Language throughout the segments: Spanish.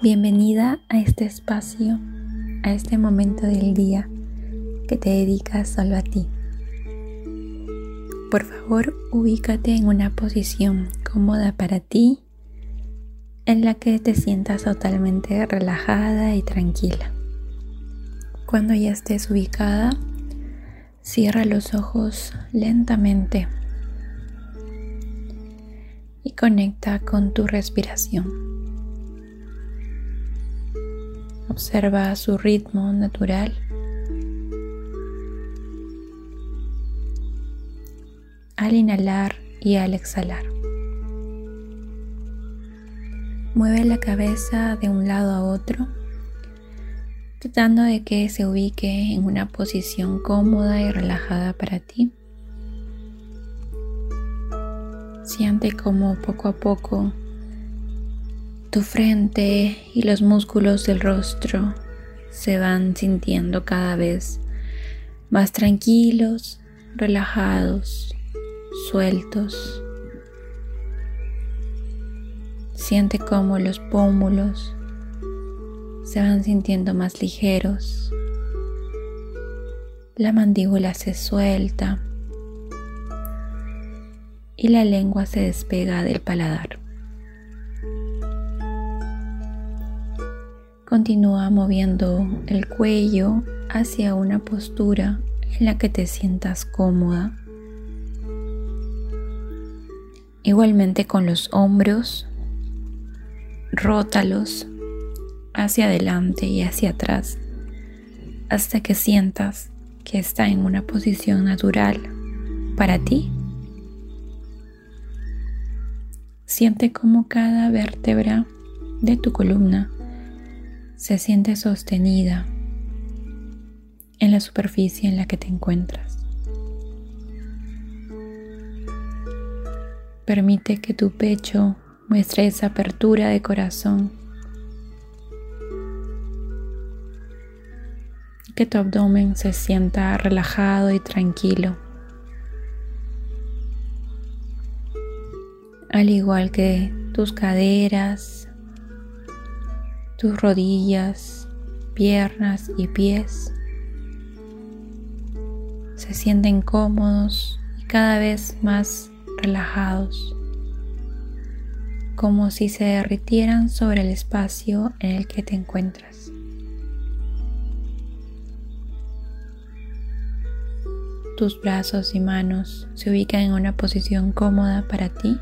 Bienvenida a este espacio, a este momento del día que te dedicas solo a ti. Por favor, ubícate en una posición cómoda para ti, en la que te sientas totalmente relajada y tranquila. Cuando ya estés ubicada, cierra los ojos lentamente y conecta con tu respiración. Observa su ritmo natural. Al inhalar y al exhalar. Mueve la cabeza de un lado a otro, tratando de que se ubique en una posición cómoda y relajada para ti. Siente como poco a poco tu frente y los músculos del rostro se van sintiendo cada vez más tranquilos, relajados, sueltos. Siente como los pómulos se van sintiendo más ligeros. La mandíbula se suelta y la lengua se despega del paladar. Continúa moviendo el cuello hacia una postura en la que te sientas cómoda. Igualmente con los hombros, rótalos hacia adelante y hacia atrás hasta que sientas que está en una posición natural para ti. Siente como cada vértebra de tu columna se siente sostenida en la superficie en la que te encuentras. Permite que tu pecho muestre esa apertura de corazón. Que tu abdomen se sienta relajado y tranquilo. Al igual que tus caderas, tus rodillas, piernas y pies se sienten cómodos y cada vez más relajados, como si se derritieran sobre el espacio en el que te encuentras. Tus brazos y manos se ubican en una posición cómoda para ti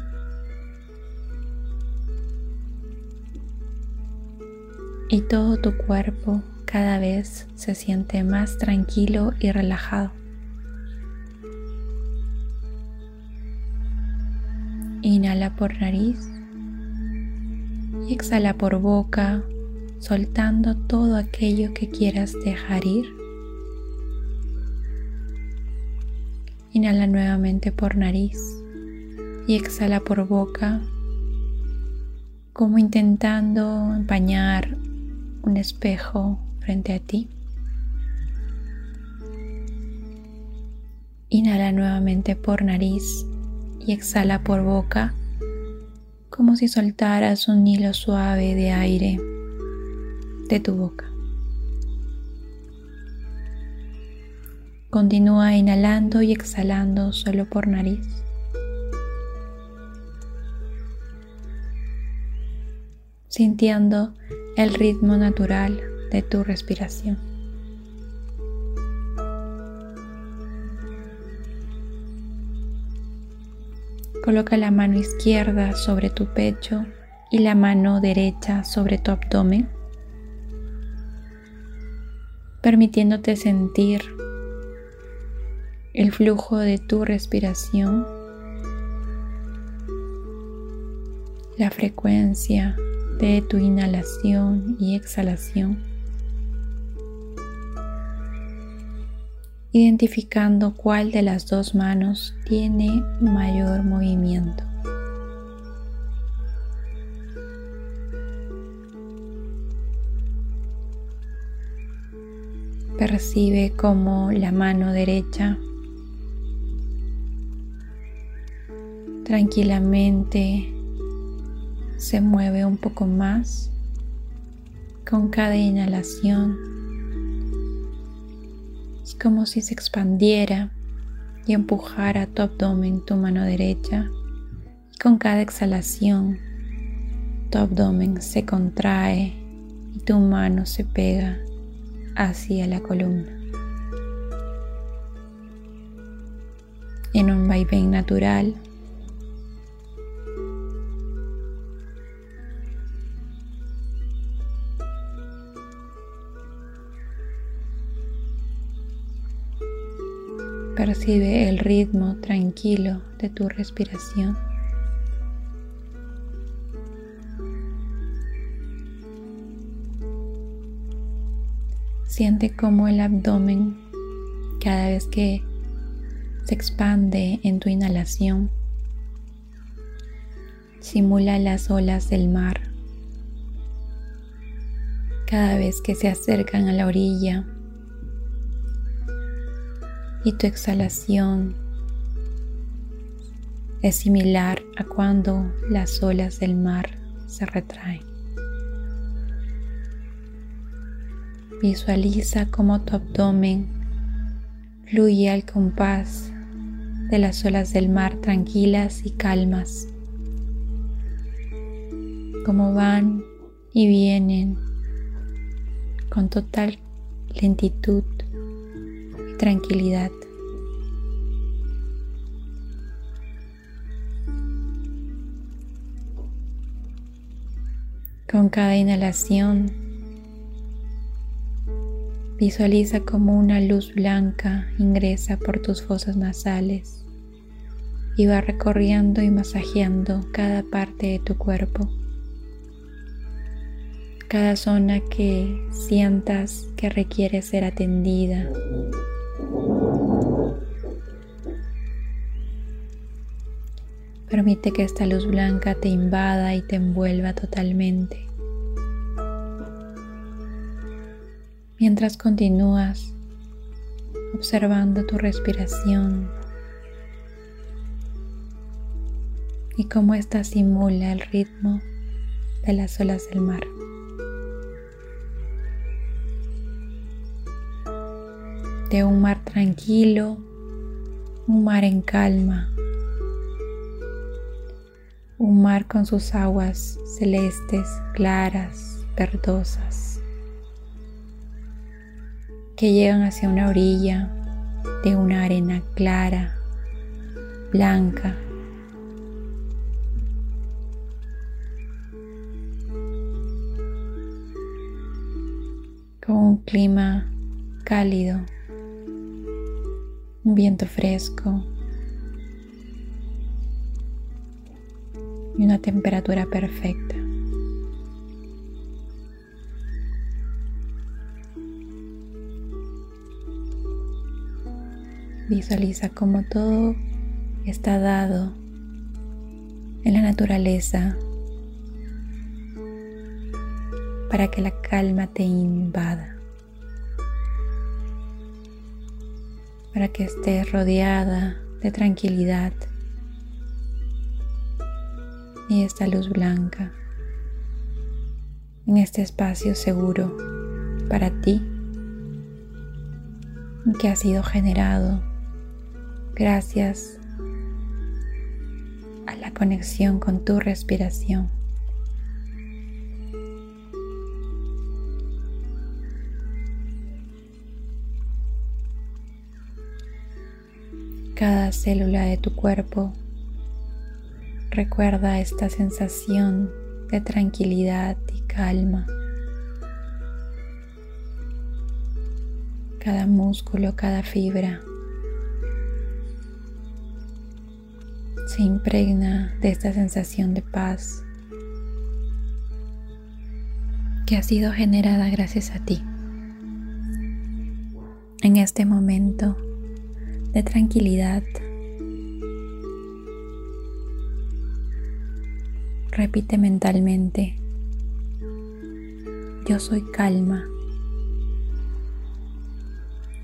y todo tu cuerpo cada vez se siente más tranquilo y relajado. Inhala por nariz y exhala por boca, soltando todo aquello que quieras dejar ir. Inhala nuevamente por nariz y exhala por boca, como intentando empañar un espejo frente a ti. Inhala nuevamente por nariz y exhala por boca como si soltaras un hilo suave de aire de tu boca. Continúa inhalando y exhalando solo por nariz. Sintiendo el ritmo natural de tu respiración. Coloca la mano izquierda sobre tu pecho y la mano derecha sobre tu abdomen, permitiéndote sentir el flujo de tu respiración, la frecuencia de tu inhalación y exhalación, identificando cuál de las dos manos tiene mayor movimiento. Percibe cómo la mano derecha tranquilamente se mueve un poco más Con cada inhalación es como si se expandiera y empujara tu abdomen, tu mano derecha. Y con cada exhalación tu abdomen se contrae y tu mano se pega hacia la columna. En un vaivén natural, Percibe el ritmo tranquilo de tu respiración. Siente cómo el abdomen, cada vez que se expande en tu inhalación, simula las olas del mar. Cada vez que se acercan a la orilla y tu exhalación es similar a cuando las olas del mar se retraen. Visualiza cómo tu abdomen fluye al compás de las olas del mar tranquilas y calmas, como van y vienen con total lentitud tranquilidad. Con cada inhalación Visualiza como una luz blanca ingresa por tus fosas nasales y va recorriendo y masajeando cada parte de tu cuerpo. Cada zona que sientas que requiere ser atendida. Permite que esta luz blanca te invada y te envuelva totalmente. mientras continúas observando tu respiración y cómo ésta simula el ritmo de las olas del mar. De un mar tranquilo, un mar en calma, un mar con sus aguas celestes, claras, verdosas que llegan hacia una orilla de una arena clara, blanca. con un clima cálido, un viento fresco y una temperatura perfecta. Visualiza cómo todo está dado en la naturaleza para que la calma te invada, para que estés rodeada de tranquilidad y esta luz blanca en este espacio seguro para ti que ha sido generado gracias a la conexión con tu respiración. Cada célula de tu cuerpo recuerda esta sensación de tranquilidad y calma. Cada músculo, cada fibra se impregna de esta sensación de paz que ha sido generada gracias a ti. En este momento de tranquilidad, repite mentalmente, yo soy calma,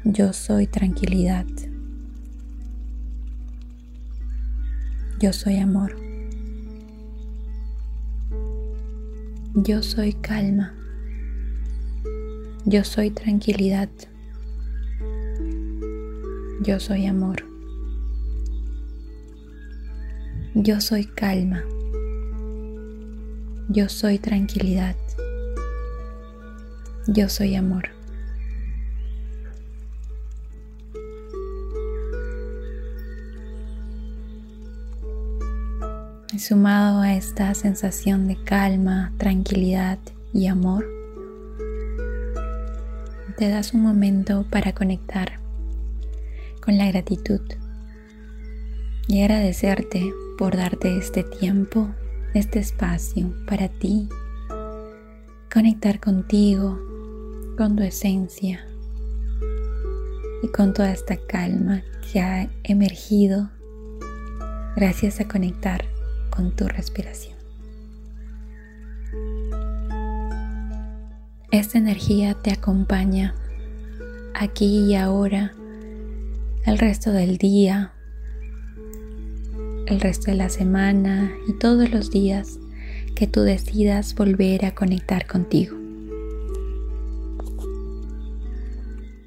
yo soy tranquilidad. Yo soy amor. Yo soy calma. Yo soy tranquilidad. Yo soy amor. Yo soy calma. Yo soy tranquilidad. Yo soy amor. Y sumado a esta sensación de calma, tranquilidad y amor, te das un momento para conectar con la gratitud y agradecerte por darte este tiempo, este espacio para ti, conectar contigo, con tu esencia y con toda esta calma que ha emergido gracias a conectar con tu respiración. Esta energía te acompaña aquí y ahora, el resto del día, el resto de la semana y todos los días que tú decidas volver a conectar contigo.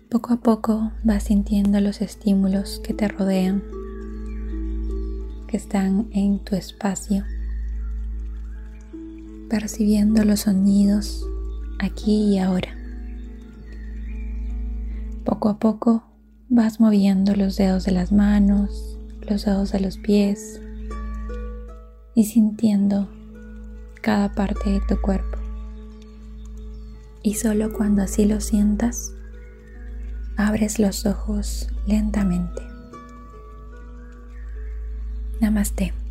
Poco a poco vas sintiendo los estímulos que te rodean, que están en tu espacio, percibiendo los sonidos aquí y ahora. Poco a poco vas moviendo los dedos de las manos, los dedos de los pies y sintiendo cada parte de tu cuerpo. Y solo cuando así lo sientas, abres los ojos lentamente. Namaste.